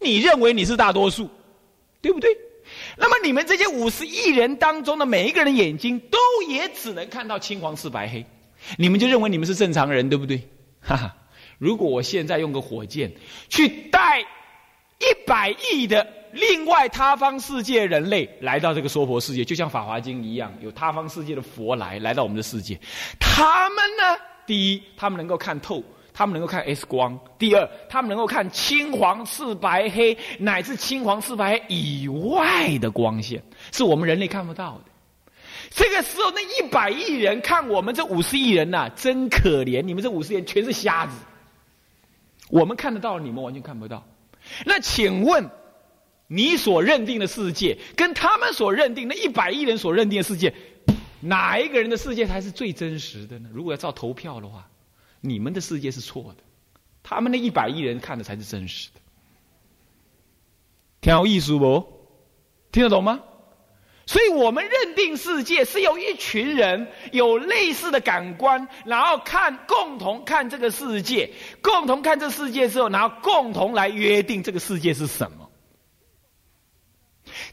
你认为你是大多数，对不对？那么你们这些五十亿人当中的每一个人眼睛都也只能看到青黄赤白黑，你们就认为你们是正常人，对不对？哈哈！如果我现在用个火箭去带一百亿的另外他方世界人类来到这个娑婆世界，就像《法华经》一样，有他方世界的佛来来到我们的世界，他们呢，第一，他们能够看透。他们能够看 X 光。第二，他们能够看青黄赤白黑，乃至青黄赤白黑以外的光线，是我们人类看不到的。这个时候，那一百亿人看我们这五十亿人呐，真可怜！你们这五十亿人全是瞎子。我们看得到，你们完全看不到。那请问，你所认定的世界，跟他们所认定那一百亿人所认定的世界，哪一个人的世界才是最真实的呢？如果要照投票的话。你们的世界是错的，他们那一百亿人看的才是真实的，挺有意思不？听得懂吗？所以我们认定世界是由一群人有类似的感官，然后看共同看这个世界，共同看这世界之后，然后共同来约定这个世界是什么。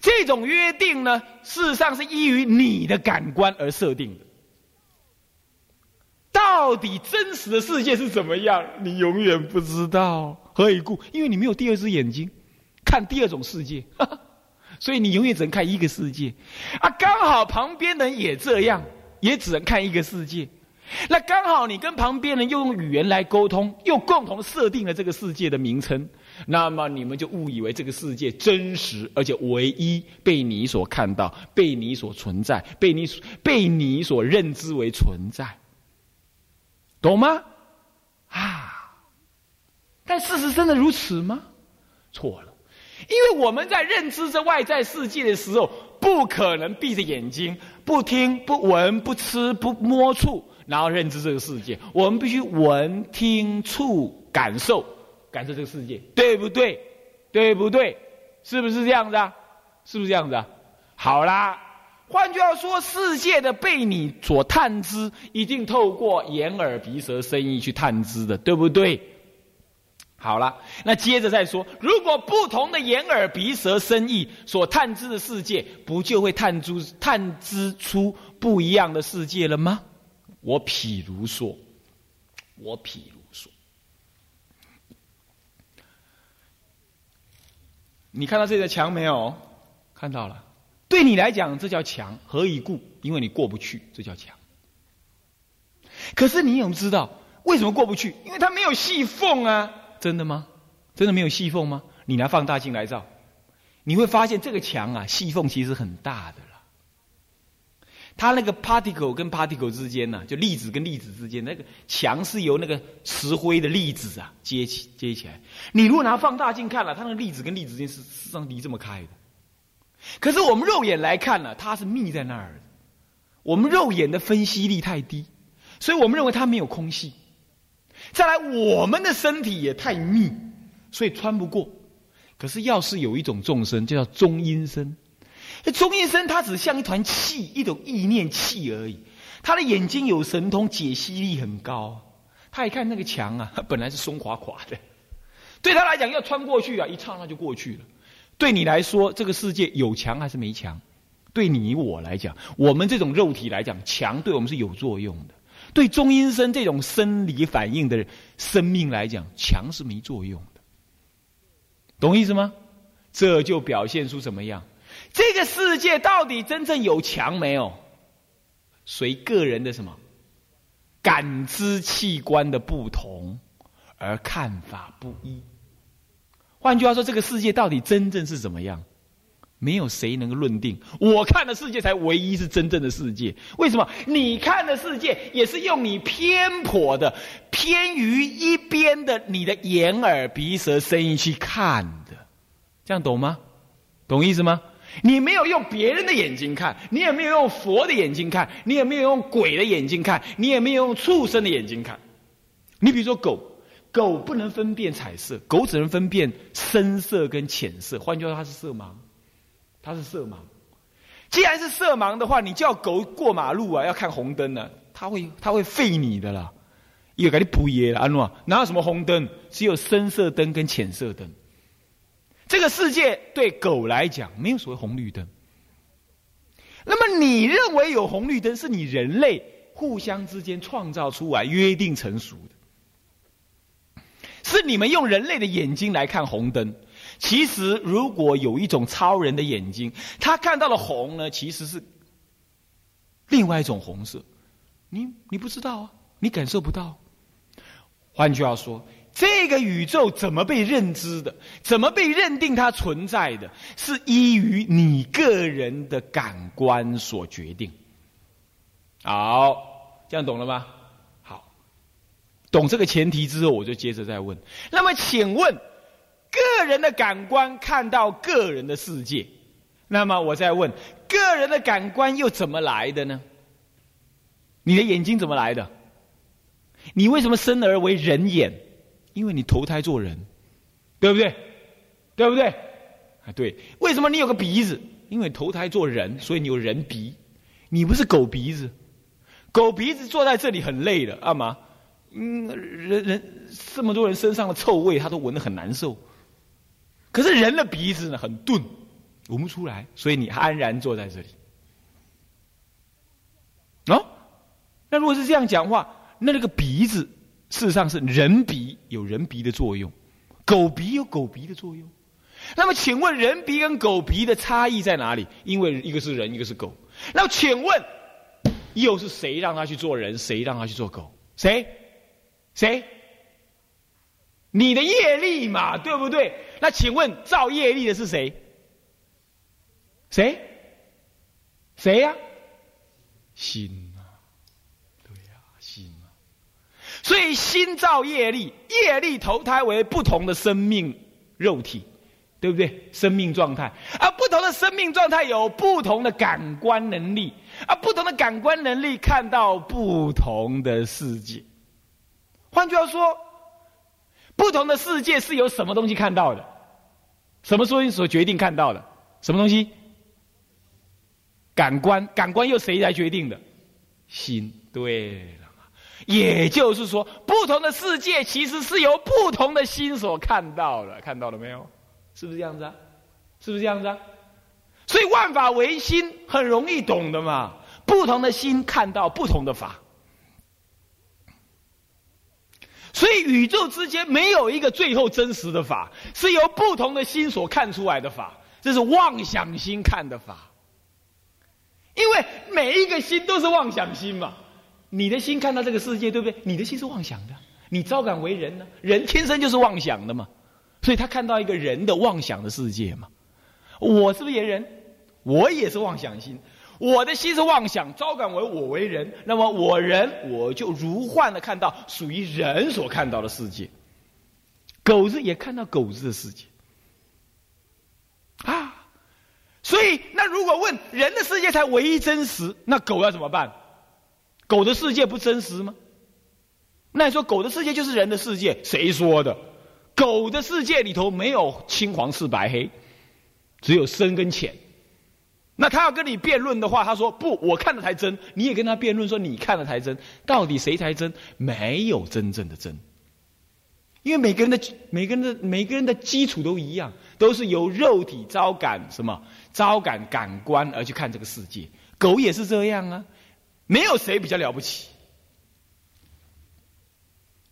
这种约定呢，事实上是依于你的感官而设定的。到底真实的世界是怎么样？你永远不知道。何以故？因为你没有第二只眼睛，看第二种世界，所以你永远只能看一个世界。啊，刚好旁边人也这样，也只能看一个世界。那刚好你跟旁边人又用语言来沟通，又共同设定了这个世界的名称，那么你们就误以为这个世界真实，而且唯一被你所看到，被你所存在，被你被你所认知为存在。懂吗？啊！但事实真的如此吗？错了，因为我们在认知这外在世界的时候，不可能闭着眼睛，不听、不闻、不吃、不摸、触，然后认知这个世界。我们必须闻、听、触、感受，感受这个世界，对不对？对不对？是不是这样子啊？是不是这样子啊？好啦。换句话说，世界的被你所探知，一定透过眼耳鼻舌身意去探知的，对不对？好了，那接着再说，如果不同的眼耳鼻舌身意所探知的世界，不就会探出探知出不一样的世界了吗？我譬如说，我譬如说，你看到这个墙没有？看到了。对你来讲，这叫墙，何以故？因为你过不去，这叫墙。可是你有知道为什么过不去？因为它没有细缝啊！真的吗？真的没有细缝吗？你拿放大镜来照，你会发现这个墙啊，细缝其实很大的了。它那个 particle 跟 particle 之间呢，就粒子跟粒子之间，那个墙是由那个石灰的粒子啊接起接起来。你如果拿放大镜看了，它那个粒子跟粒子之间是实际上离这么开的。可是我们肉眼来看呢，它是密在那儿的。我们肉眼的分析力太低，所以我们认为它没有空隙。再来，我们的身体也太密，所以穿不过。可是，要是有一种众生，就叫中阴身。中阴身，它只像一团气，一种意念气而已。他的眼睛有神通，解析力很高。他一看那个墙啊，本来是松垮垮的，对他来讲要穿过去啊，一刹那就过去了。对你来说，这个世界有强还是没强？对你我来讲，我们这种肉体来讲，强对我们是有作用的。对中阴身这种生理反应的生命来讲，强是没作用的。懂意思吗？这就表现出什么样？这个世界到底真正有强没有？随个人的什么感知器官的不同而看法不一。换句话说，这个世界到底真正是怎么样？没有谁能够论定。我看的世界才唯一是真正的世界。为什么？你看的世界也是用你偏颇的、偏于一边的你的眼耳鼻舌身意去看的，这样懂吗？懂意思吗？你没有用别人的眼睛看，你也没有用佛的眼睛看，你也没有用鬼的眼睛看，你也没有用畜生的眼睛看。你比如说狗。狗不能分辨彩色，狗只能分辨深色跟浅色。换句话说，它是色盲，它是色盲。既然是色盲的话，你叫狗过马路啊，要看红灯呢，它会它会废你的啦，又给你补耶了，安诺哪有什么红灯？只有深色灯跟浅色灯。这个世界对狗来讲没有所谓红绿灯。那么你认为有红绿灯，是你人类互相之间创造出来、约定成熟的，是你们用人类的眼睛来看红灯。其实，如果有一种超人的眼睛，他看到的红呢，其实是另外一种红色。你你不知道啊，你感受不到。换句话说，这个宇宙怎么被认知的，怎么被认定它存在的，是依于你个人的感官所决定。好，这样懂了吗？懂这个前提之后，我就接着再问。那么，请问？个人的感官看到个人的世界，那么我再问，个人的感官又怎么来的呢？你的眼睛怎么来的？你为什么生而为人眼？因为你投胎做人，对不对？对不对？啊，对。为什么你有个鼻子？因为投胎做人，所以你有人鼻。你不是狗鼻子，狗鼻子坐在这里很累的，啊嘛？嗯，人人这么多人身上的臭味，他都闻得很难受。可是人的鼻子呢很钝，闻不出来，所以你安然坐在这里。哦，那如果是这样讲话，那那个鼻子事实上是人鼻有人鼻的作用，狗鼻有狗鼻的作用。那么请问人鼻跟狗鼻的差异在哪里？因为一个是人，一个是狗。那请问又是谁让他去做人？谁让他去做狗？谁？谁？你的业力嘛，对不对？那请问造业力的是谁？谁？谁呀？心啊，对呀，心啊。所以心造业力，业力投胎为不同的生命肉体，对不对？生命状态，而不同的生命状态有不同的感官能力，而不同的感官能力看到不同的世界。换句话说。不同的世界是由什么东西看到的？什么东西所决定看到的？什么东西？感官，感官由谁来决定的？心。对了也就是说，不同的世界其实是由不同的心所看到的。看到了没有？是不是这样子啊？是不是这样子啊？所以万法唯心，很容易懂的嘛。不同的心看到不同的法。所以宇宙之间没有一个最后真实的法，是由不同的心所看出来的法，这是妄想心看的法。因为每一个心都是妄想心嘛，你的心看到这个世界，对不对？你的心是妄想的，你招感为人呢？人天生就是妄想的嘛，所以他看到一个人的妄想的世界嘛。我是不是也人？我也是妄想心。我的心是妄想，招感为我为人，那么我人我就如幻的看到属于人所看到的世界，狗子也看到狗子的世界，啊，所以那如果问人的世界才唯一真实，那狗要怎么办？狗的世界不真实吗？那你说狗的世界就是人的世界？谁说的？狗的世界里头没有青黄赤白黑，只有深跟浅。那他要跟你辩论的话，他说不，我看的才真。你也跟他辩论说你看的才真，到底谁才真？没有真正的真，因为每个人的每个人的每个人的基础都一样，都是由肉体招感什么招感感官而去看这个世界。狗也是这样啊，没有谁比较了不起。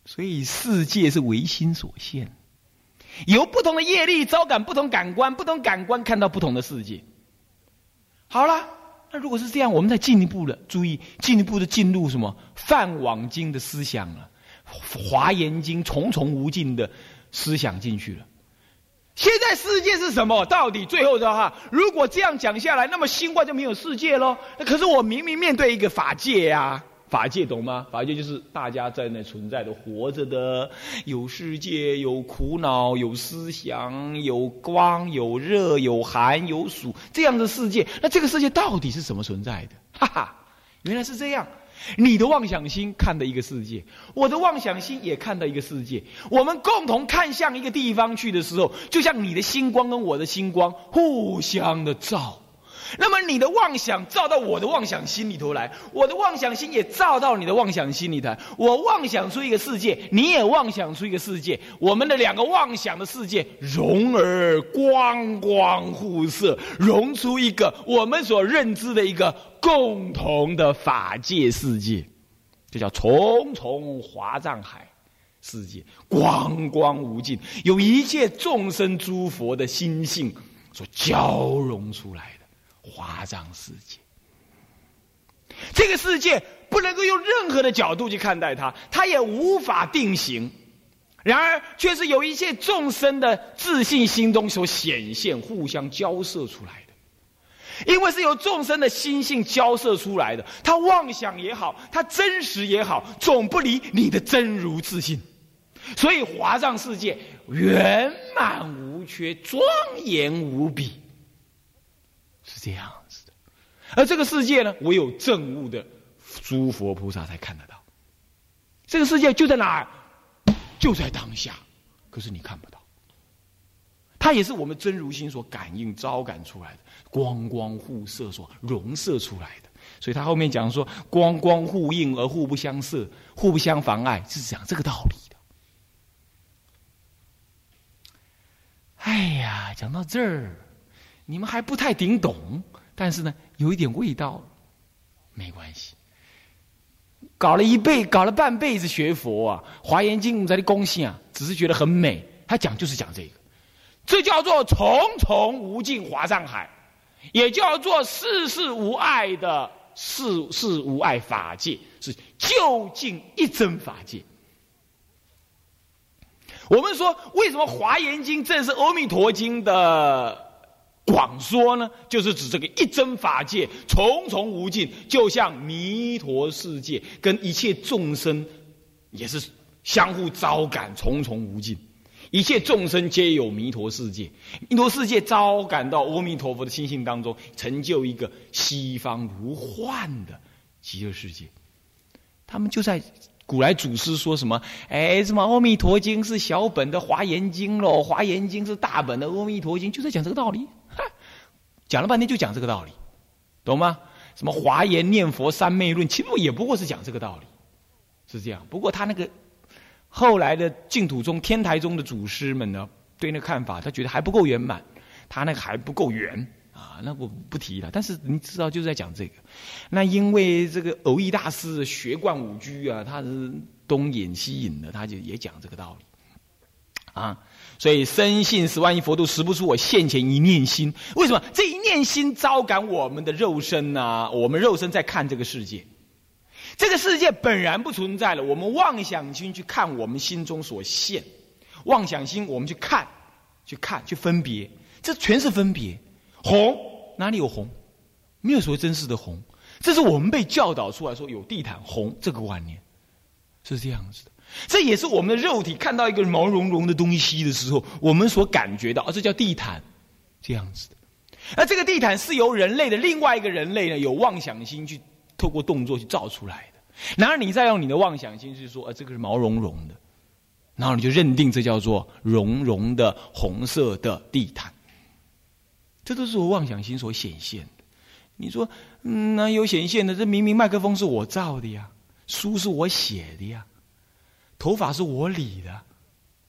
所以世界是唯心所现，由不同的业力招感不同感官，不同感官看到不同的世界。好了，那如果是这样，我们再进一步的注意，进一步的进入什么《泛网经》的思想了，《华严经》重重无尽的思想进去了。现在世界是什么？到底最后的话，如果这样讲下来，那么心外就没有世界喽？可是我明明面对一个法界呀。法界懂吗？法界就是大家在那存在的、活着的，有世界，有苦恼，有思想，有光，有热，有寒，有暑，这样的世界。那这个世界到底是怎么存在的？哈哈，原来是这样。你的妄想心看的一个世界，我的妄想心也看到一个世界。我们共同看向一个地方去的时候，就像你的星光跟我的星光互相的照。那么你的妄想照到我的妄想心里头来，我的妄想心也照到你的妄想心里头。我妄想出一个世界，你也妄想出一个世界，我们的两个妄想的世界融而光光互射，融出一个我们所认知的一个共同的法界世界，这叫重重华藏海世界，光光无尽，有一切众生诸佛的心性所交融出来的。华藏世界，这个世界不能够用任何的角度去看待它，它也无法定型。然而，却是有一切众生的自信心中所显现、互相交涉出来的。因为是由众生的心性交涉出来的，他妄想也好，他真实也好，总不离你的真如自信。所以，华藏世界圆满无缺，庄严无比。这样子的，而这个世界呢，唯有正悟的诸佛菩萨才看得到。这个世界就在哪儿？就在当下，可是你看不到。它也是我们真如心所感应、招感出来的，光光互射所融射出来的。所以他后面讲说，光光互映而互不相射，互不相妨碍，是讲这个道理的。哎呀，讲到这儿。你们还不太顶懂，但是呢，有一点味道，没关系。搞了一辈，搞了半辈子学佛啊，《华严经》在的公信啊，只是觉得很美。他讲就是讲这个，这叫做重重无尽华藏海，也叫做世事无碍的世事无碍法界，是究竟一真法界。我们说，为什么《华严经》正是《阿弥陀经》的？广说呢，就是指这个一真法界重重无尽，就像弥陀世界跟一切众生也是相互招感，重重无尽。一切众生皆有弥陀世界，弥陀世界招感到阿弥陀佛的心性当中，成就一个西方如幻的极乐世界。他们就在古来祖师说什么？哎，什么《阿弥陀经》是小本的《华严经》喽，《华严经》是大本的《阿弥陀经》，就在讲这个道理。讲了半天就讲这个道理，懂吗？什么华严念佛三昧论，其实也不过是讲这个道理，是这样。不过他那个后来的净土中天台中的祖师们呢，对那个看法，他觉得还不够圆满，他那个还不够圆啊。那我不提了。但是你知道就是在讲这个。那因为这个偶益大师学贯五居啊，他是东引西引的，他就也讲这个道理啊。所以深信十万亿佛都识不出我现前一念心。为什么这一念心招感我们的肉身呢？我们肉身在看这个世界，这个世界本然不存在了。我们妄想心去看我们心中所现，妄想心我们去看，去看，去分别，这全是分别。红哪里有红？没有所谓真实的红，这是我们被教导出来说有地毯红这个观念，是这样子的。这也是我们的肉体看到一个毛茸茸的东西的时候，我们所感觉到，啊，这叫地毯，这样子的。而这个地毯是由人类的另外一个人类呢，有妄想心去透过动作去造出来的。然而你再用你的妄想心去说，啊，这个是毛茸茸的，然后你就认定这叫做绒绒的红色的地毯。这都是我妄想心所显现的。你说，嗯，哪有显现的？这明明麦克风是我造的呀，书是我写的呀。头发是我理的，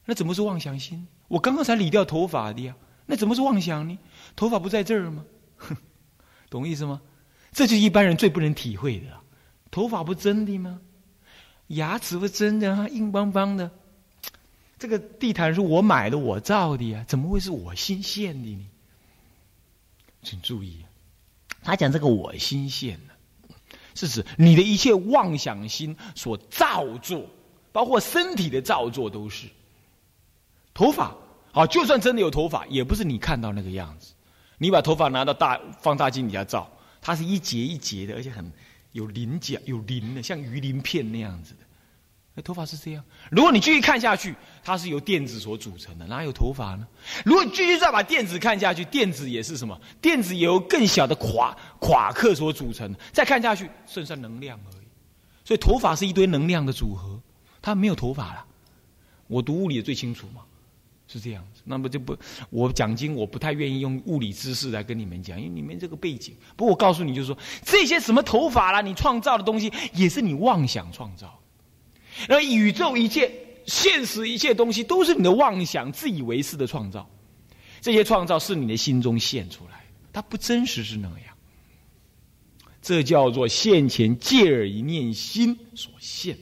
那怎么是妄想心？我刚刚才理掉头发的呀，那怎么是妄想呢？头发不在这儿吗？懂意思吗？这就是一般人最不能体会的。头发不真的吗？牙齿不真的啊，硬邦邦的。这个地毯是我买的，我造的呀，怎么会是我心现的呢？请注意，他讲这个我心现的，是指你的一切妄想心所造作。包括身体的造作都是，头发好，就算真的有头发，也不是你看到那个样子。你把头发拿到大放大镜底下照，它是一节一节的，而且很有鳞角、有鳞的，像鱼鳞片那样子的。那头发是这样。如果你继续看下去，它是由电子所组成的，哪有头发呢？如果继续再把电子看下去，电子也是什么？电子由更小的夸夸克所组成。再看下去，剩下能量而已。所以头发是一堆能量的组合。他没有头发了，我读物理的最清楚嘛。是这样子。那么就不，我讲经我不太愿意用物理知识来跟你们讲，因为你们这个背景。不过我告诉你，就是说这些什么头发啦，你创造的东西也是你妄想创造。那宇宙一切、现实一切东西都是你的妄想、自以为是的创造。这些创造是你的心中现出来，它不真实是那样。这叫做现前借耳一念心所现，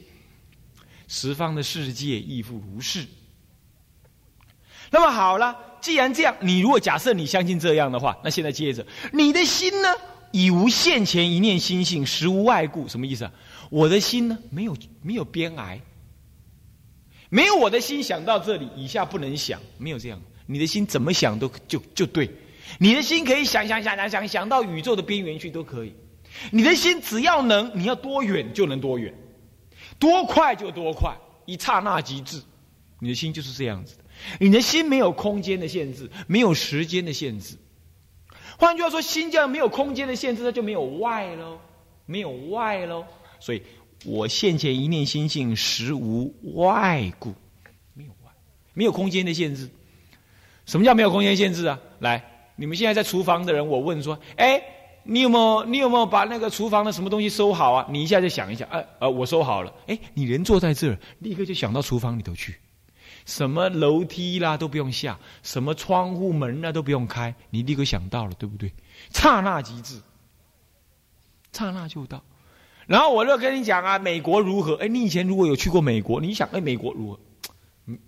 十方的世界亦复如是。那么好了，既然这样，你如果假设你相信这样的话，那现在接着，你的心呢，已无现前一念心性，实无外故。什么意思啊？我的心呢，没有没有边癌，没有我的心想到这里，以下不能想，没有这样。你的心怎么想都就就对，你的心可以想想想想想想到宇宙的边缘去都可以。你的心只要能，你要多远就能多远，多快就多快，一刹那即至。你的心就是这样子的。你的心没有空间的限制，没有时间的限制。换句话说，心既然没有空间的限制，它就没有外喽，没有外喽。所以我现前一念心性，实无外故，没有外，没有空间的限制。什么叫没有空间限制啊？来，你们现在在厨房的人，我问说，哎。你有没有你有没有把那个厨房的什么东西收好啊？你一下就想一想，哎呃，我收好了。哎，你人坐在这儿，立刻就想到厨房里头去，什么楼梯啦都不用下，什么窗户门啦都不用开，你立刻想到了，对不对？刹那即至，刹那就到。然后我就跟你讲啊，美国如何？哎，你以前如果有去过美国，你想，哎，美国如何？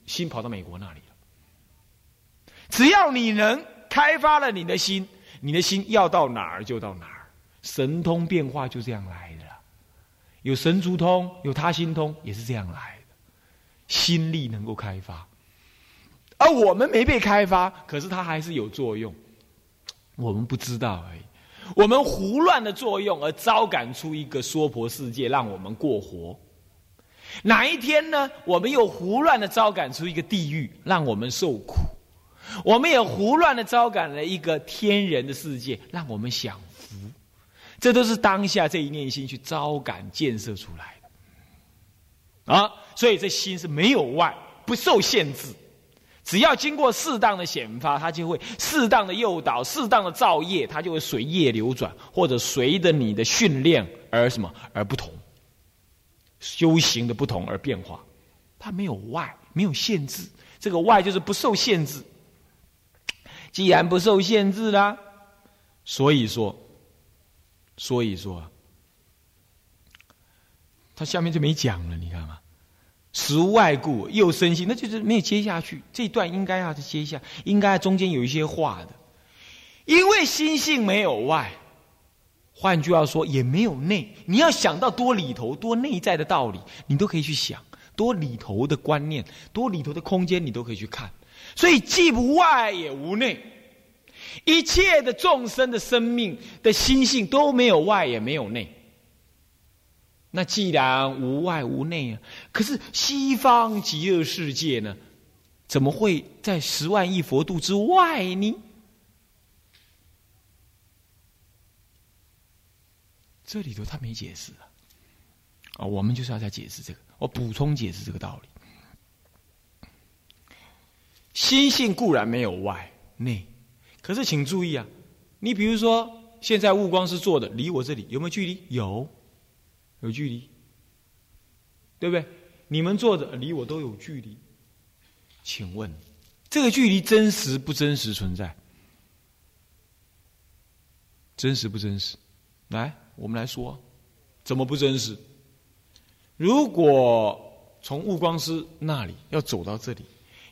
心跑到美国那里了。只要你能开发了你的心。你的心要到哪儿就到哪儿，神通变化就这样来的。有神足通，有他心通，也是这样来的。心力能够开发，而我们没被开发，可是它还是有作用，我们不知道而已。我们胡乱的作用，而招感出一个娑婆世界，让我们过活。哪一天呢？我们又胡乱的招感出一个地狱，让我们受苦。我们也胡乱的招感了一个天人的世界，让我们享福。这都是当下这一念心去招感建设出来的啊！所以这心是没有外，不受限制。只要经过适当的显发，它就会适当的诱导、适当的造业，它就会随业流转，或者随着你的训练而什么而不同，修行的不同而变化。它没有外，没有限制。这个外就是不受限制。既然不受限制啦，所以说，所以说，他下面就没讲了，你看吗？实无外故，又生心，那就是没有接下去。这一段应该要接下，应该中间有一些话的，因为心性没有外，换句话说也没有内。你要想到多里头、多内在的道理，你都可以去想；多里头的观念、多里头的空间，你都可以去看。所以既不外也无内，一切的众生的生命的心性都没有外也没有内。那既然无外无内啊，可是西方极乐世界呢，怎么会在十万亿佛度之外呢？这里头他没解释啊，啊，我们就是要再解释这个，我补充解释这个道理。心性固然没有外内，可是请注意啊，你比如说现在悟光是做的，离我这里有没有距离？有，有距离，对不对？你们坐着离我都有距离，请问这个距离真实不真实存在？真实不真实？来，我们来说，怎么不真实？如果从悟光师那里要走到这里。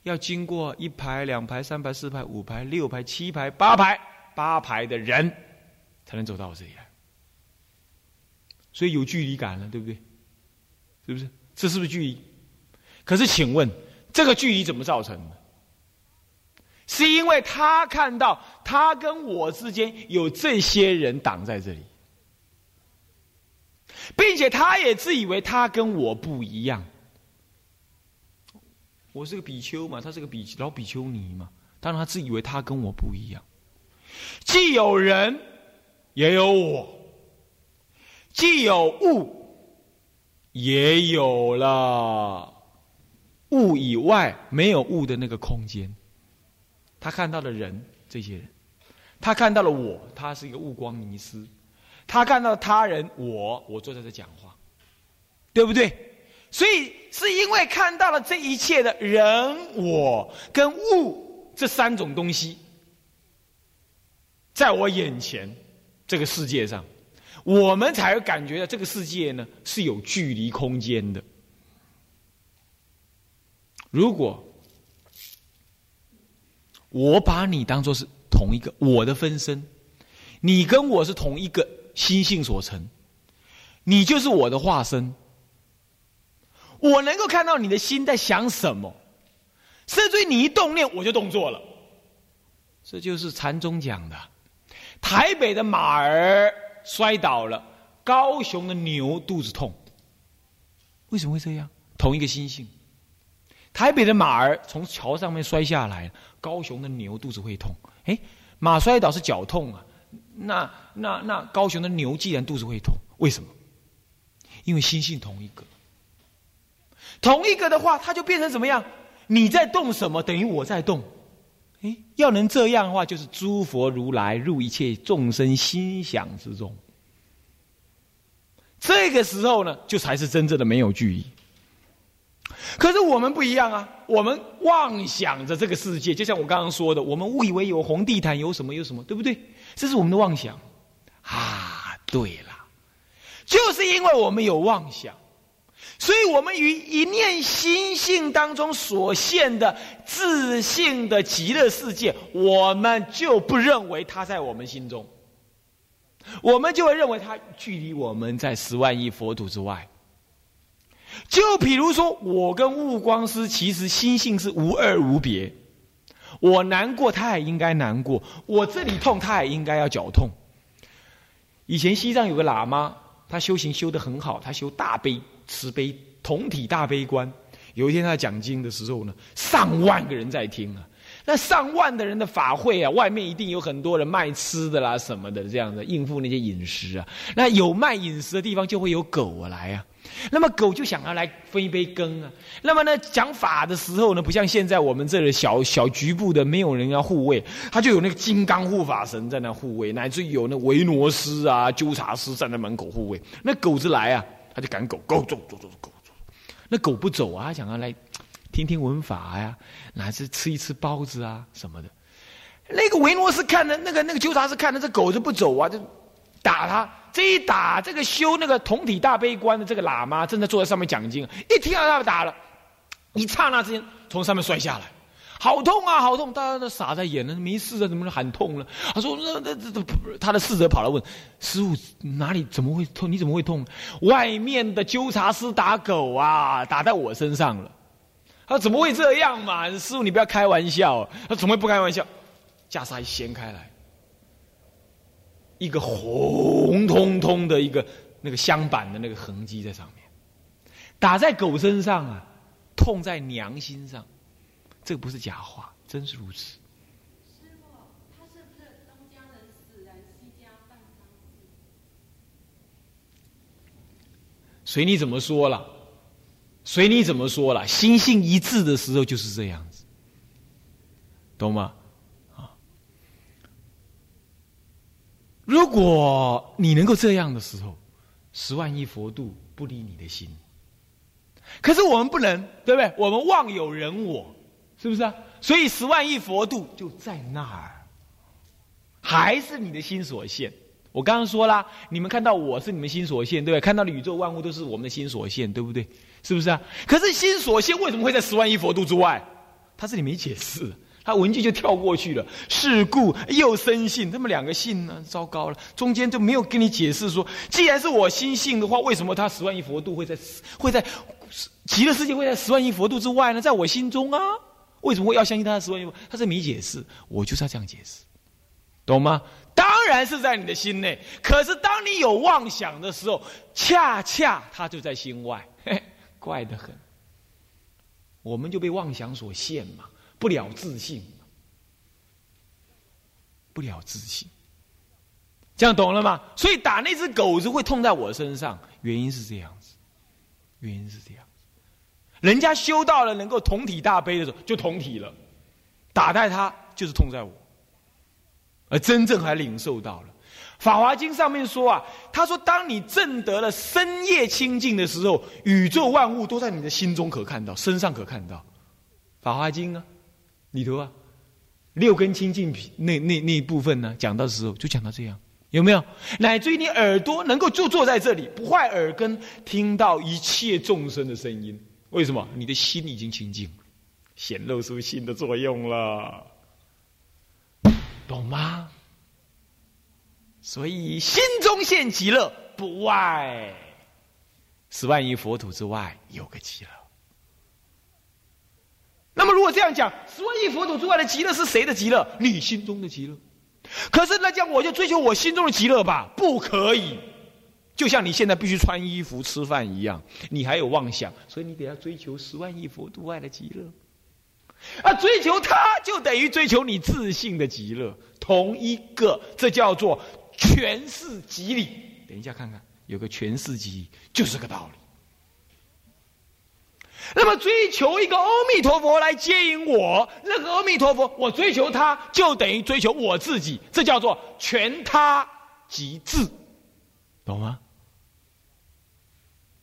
要经过一排、两排、三排、四排、五排、六排、七排、八排、八排的人，才能走到我这里来。所以有距离感了，对不对？是不是？这是不是距离？可是，请问这个距离怎么造成的？是因为他看到他跟我之间有这些人挡在这里，并且他也自以为他跟我不一样。我是个比丘嘛，他是个比老比丘尼嘛，当然他自以为他跟我不一样。既有人，也有我；既有物，也有了物以外没有物的那个空间。他看到了人，这些人，他看到了我，他是一个物光迷失。他看到他人，我，我坐在这讲话，对不对？所以是因为看到了这一切的人、我跟物这三种东西，在我眼前这个世界上，我们才会感觉到这个世界呢是有距离空间的。如果我把你当做是同一个我的分身，你跟我是同一个心性所成，你就是我的化身。我能够看到你的心在想什么，甚至于你一动念，我就动作了。这就是禅宗讲的：台北的马儿摔倒了，高雄的牛肚子痛。为什么会这样？同一个心性。台北的马儿从桥上面摔下来，高雄的牛肚子会痛。哎，马摔倒是脚痛啊，那那那高雄的牛既然肚子会痛，为什么？因为心性同一个。同一个的话，它就变成怎么样？你在动什么，等于我在动。哎，要能这样的话，就是诸佛如来入一切众生心想之中。这个时候呢，就才是真正的没有距离。可是我们不一样啊，我们妄想着这个世界，就像我刚刚说的，我们误以为有红地毯，有什么有什么，对不对？这是我们的妄想。啊，对了，就是因为我们有妄想。所以，我们于一念心性当中所现的自信的极乐世界，我们就不认为它在我们心中，我们就会认为它距离我们在十万亿佛土之外。就比如说，我跟悟光师其实心性是无二无别，我难过，他也应该难过；我这里痛，他也应该要脚痛。以前西藏有个喇嘛，他修行修得很好，他修大悲。慈悲同体大悲观，有一天他讲经的时候呢，上万个人在听啊。那上万的人的法会啊，外面一定有很多人卖吃的啦什么的，这样的应付那些饮食啊。那有卖饮食的地方，就会有狗啊来啊。那么狗就想要来分一杯羹啊。那么呢，讲法的时候呢，不像现在我们这里小小局部的，没有人要护卫，他就有那个金刚护法神在那护卫，乃至于有那维罗斯啊、纠察师站在门口护卫。那狗子来啊。他就赶狗，狗走走走走狗走，那狗不走啊，想要来听听文法呀，乃至吃一吃包子啊什么的。那个维诺斯看的，那个那个纠察是看的这狗子不走啊，就打他。这一打，这个修那个同体大悲观的这个喇嘛正在坐在上面讲经，一听到他打了，一刹那之间从上面摔下来。好痛啊，好痛！大家都傻在眼了，没事的，怎么能喊痛了？他说：“那那这这，他的侍者跑来问师傅哪里怎么会痛？你怎么会痛？外面的纠察师打狗啊，打在我身上了。他怎么会这样嘛？师傅你不要开玩笑。他怎么会不开玩笑？袈裟一掀开来，一个红彤彤的一个那个香板的那个痕迹在上面，打在狗身上啊，痛在娘心上。”这个不是假话，真是如此。师傅，他是不是东家人死人，西家办丧事？随你怎么说了，随你怎么说了，心性一致的时候就是这样子，懂吗？啊！如果你能够这样的时候，十万亿佛度不离你的心。可是我们不能，对不对？我们妄有人我。是不是啊？所以十万亿佛度就在那儿，还是你的心所现。我刚刚说啦，你们看到我是你们心所现，对不对？看到的宇宙万物都是我们的心所现，对不对？是不是啊？可是心所现为什么会在十万亿佛度之外？他这里没解释，他文句就跳过去了。是故又生信，他们两个信呢？糟糕了，中间就没有跟你解释说，既然是我心性的话，为什么他十万亿佛度会在会在极乐世界会在十万亿佛度之外呢？在我心中啊。为什么会要相信他的十万亿？他是没解释，我就是要这样解释，懂吗？当然是在你的心内，可是当你有妄想的时候，恰恰他就在心外，怪得很。我们就被妄想所限嘛，不了自信，不了自信，这样懂了吗？所以打那只狗子会痛在我身上，原因是这样子，原因是这样。人家修到了能够同体大悲的时候，就同体了。打在他就是痛在我，而真正还领受到了。《法华经》上面说啊，他说：当你证得了深夜清净的时候，宇宙万物都在你的心中可看到，身上可看到。《法华经》啊，里头啊，六根清净那那那一部分呢，讲到的时候就讲到这样，有没有？乃至于你耳朵能够就坐在这里，不坏耳根，听到一切众生的声音。为什么？你的心已经清净。显露出心的作用了，懂吗？所以心中现极乐，不外十万亿佛土之外有个极乐。那么如果这样讲，十万亿佛土之外的极乐是谁的极乐？你心中的极乐。可是那讲我就追求我心中的极乐吧？不可以。就像你现在必须穿衣服、吃饭一样，你还有妄想，所以你得要追求十万亿佛度外的极乐。啊，追求它就等于追求你自信的极乐，同一个，这叫做权势极理。等一下看看，有个权势极理，就是个道理。那么追求一个阿弥陀佛来接引我，那个阿弥陀佛，我追求他，就等于追求我自己，这叫做全他即智，懂吗？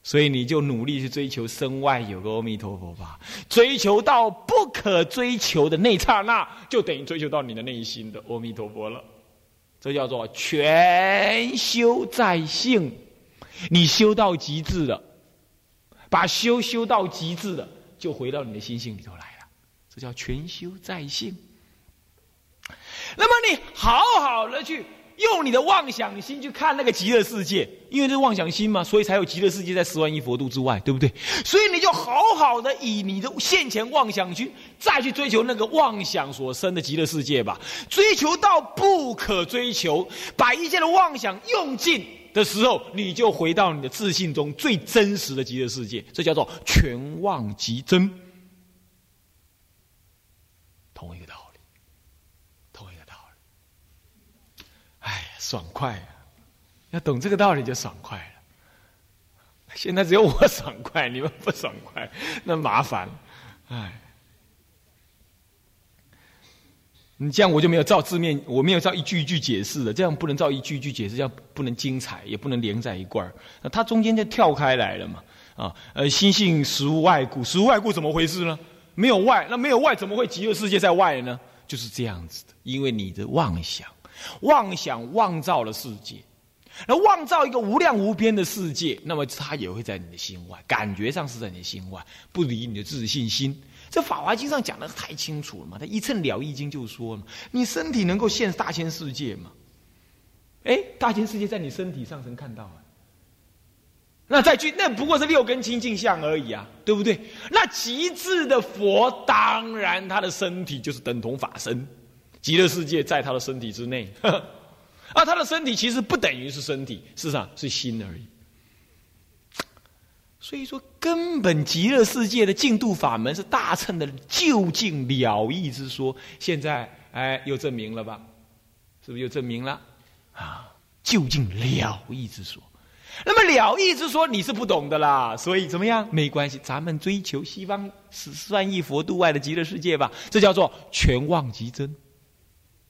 所以你就努力去追求身外有个阿弥陀佛吧，追求到不可追求的那刹那，就等于追求到你的内心的阿弥陀佛了。这叫做全修在性，你修到极致了，把修修到极致了，就回到你的心性里头来了。这叫全修在性。那么你好好的去。用你的妄想心去看那个极乐世界，因为这是妄想心嘛，所以才有极乐世界在十万亿佛度之外，对不对？所以你就好好的以你的现前妄想去再去追求那个妄想所生的极乐世界吧。追求到不可追求，把一切的妄想用尽的时候，你就回到你的自信中最真实的极乐世界。这叫做全妄即真，同一个道理。爽快啊！要懂这个道理就爽快了。现在只有我爽快，你们不爽快，那麻烦。哎，你这样我就没有照字面，我没有照一句一句解释了。这样不能照一句一句解释，这样不能精彩，也不能连在一块儿。那它中间就跳开来了嘛？啊，呃，心性实无外故，实无外故怎么回事呢？没有外，那没有外，怎么会极乐世界在外呢？就是这样子的，因为你的妄想。妄想妄造了世界，那妄造一个无量无边的世界，那么它也会在你的心外，感觉上是在你的心外，不离你的自信心。这《法华经》上讲的太清楚了嘛？他一称了义经就说了，你身体能够现大千世界嘛？哎，大千世界在你身体上能看到啊？那再去，那不过是六根清净相而已啊，对不对？那极致的佛，当然他的身体就是等同法身。极乐世界在他的身体之内，啊，他的身体其实不等于是身体，事实上是心而已。所以说，根本极乐世界的净度法门是大乘的究竟了义之说。现在，哎，又证明了吧？是不是又证明了？啊，究竟了义之说。那么了义之说你是不懂的啦，所以怎么样？没关系，咱们追求西方十四万亿佛度外的极乐世界吧。这叫做全妄即真。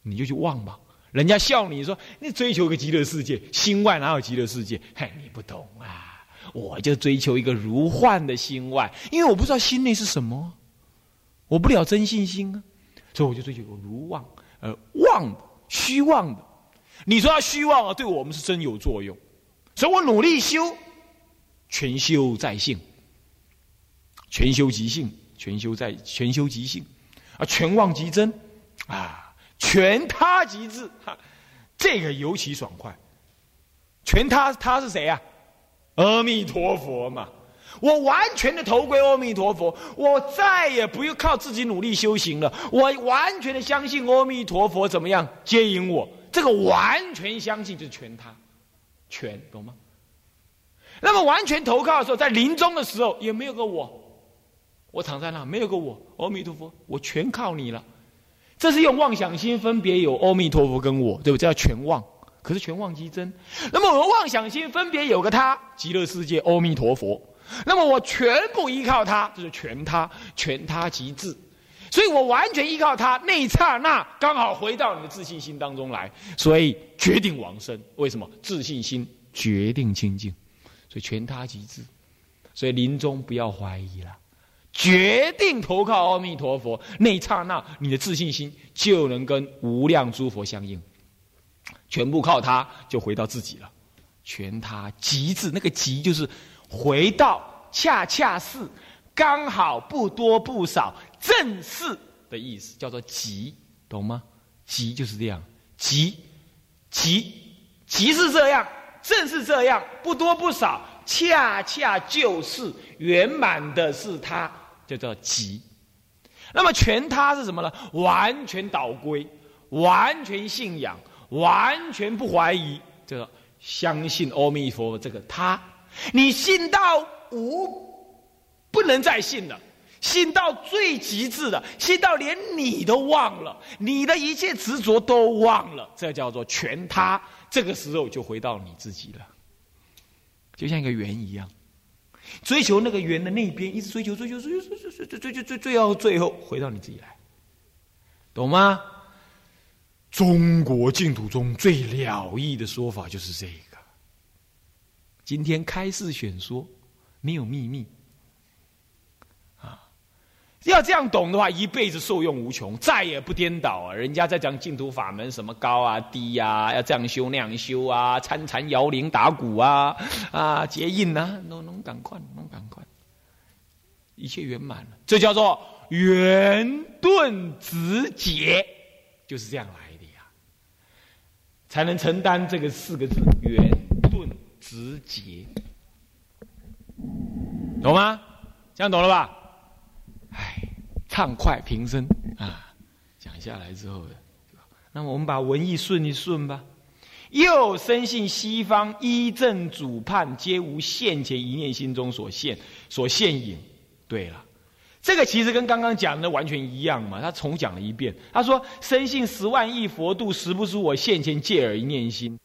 你就去忘吧，人家笑你说你追求个极乐世界，心外哪有极乐世界？嘿，你不懂啊！我就追求一个如幻的心外，因为我不知道心内是什么，我不了真信心啊，所以我就追求个如妄，呃，妄的虚妄的。你说要虚妄啊，对我们是真有作用，所以我努力修，全修在性，全修即性，全修在全修即性，啊，全妄即真，啊。全他即智，哈，这个尤其爽快。全他他是谁啊？阿弥陀佛嘛！我完全的投归阿弥陀佛，我再也不用靠自己努力修行了。我完全的相信阿弥陀佛怎么样接引我？这个完全相信就是全他，全懂吗？那么完全投靠的时候，在临终的时候也没有个我，我躺在那没有个我，阿弥陀佛，我全靠你了。这是用妄想心分别有阿弥陀佛跟我，对不？这叫全妄。可是全妄即真。那么我们妄想心分别有个他，极乐世界阿弥陀佛。那么我全部依靠他，这是全他，全他即自。所以我完全依靠他，那一刹那刚好回到你的自信心当中来，所以决定往生。为什么？自信心决定清净，所以全他即自。所以临终不要怀疑了，决定投靠阿弥陀佛，那一刹那你的自信心就能跟无量诸佛相应，全部靠他就回到自己了。全他极致，那个极就是回到恰恰是。刚好不多不少，正是的意思，叫做极，懂吗？极就是这样，极极极是这样，正是这样，不多不少，恰恰就是圆满的是他，就叫极。那么全他是什么呢？完全倒归，完全信仰，完全不怀疑，这个相信阿弥陀这个他，你信到无。不能再信了，信到最极致的，信到连你都忘了，你的一切执着都忘了，这叫做全他。这个时候就回到你自己了，就像一个圆一样，追求那个圆的那边，一直追求追求追求追求追求追追最后最后回到你自己来，懂吗？中国净土中最了义的说法就是这个。今天开示选说，没有秘密。要这样懂的话，一辈子受用无穷，再也不颠倒啊！人家在讲净土法门，什么高啊低呀，要这样修那样修啊，参禅摇铃打鼓啊，啊结印呐，弄弄赶快，弄赶快，一切圆满了，这叫做圆顿直结，就是这样来的呀，才能承担这个四个字圆顿直结，懂吗？这样懂了吧？唉，畅快平生啊！讲下来之后，那么我们把文艺顺一顺吧。又深信西方一正主判，皆无现前一念心中所现所现影。对了，这个其实跟刚刚讲的完全一样嘛。他重讲了一遍，他说：深信十万亿佛度，实不出我现前借耳一念心。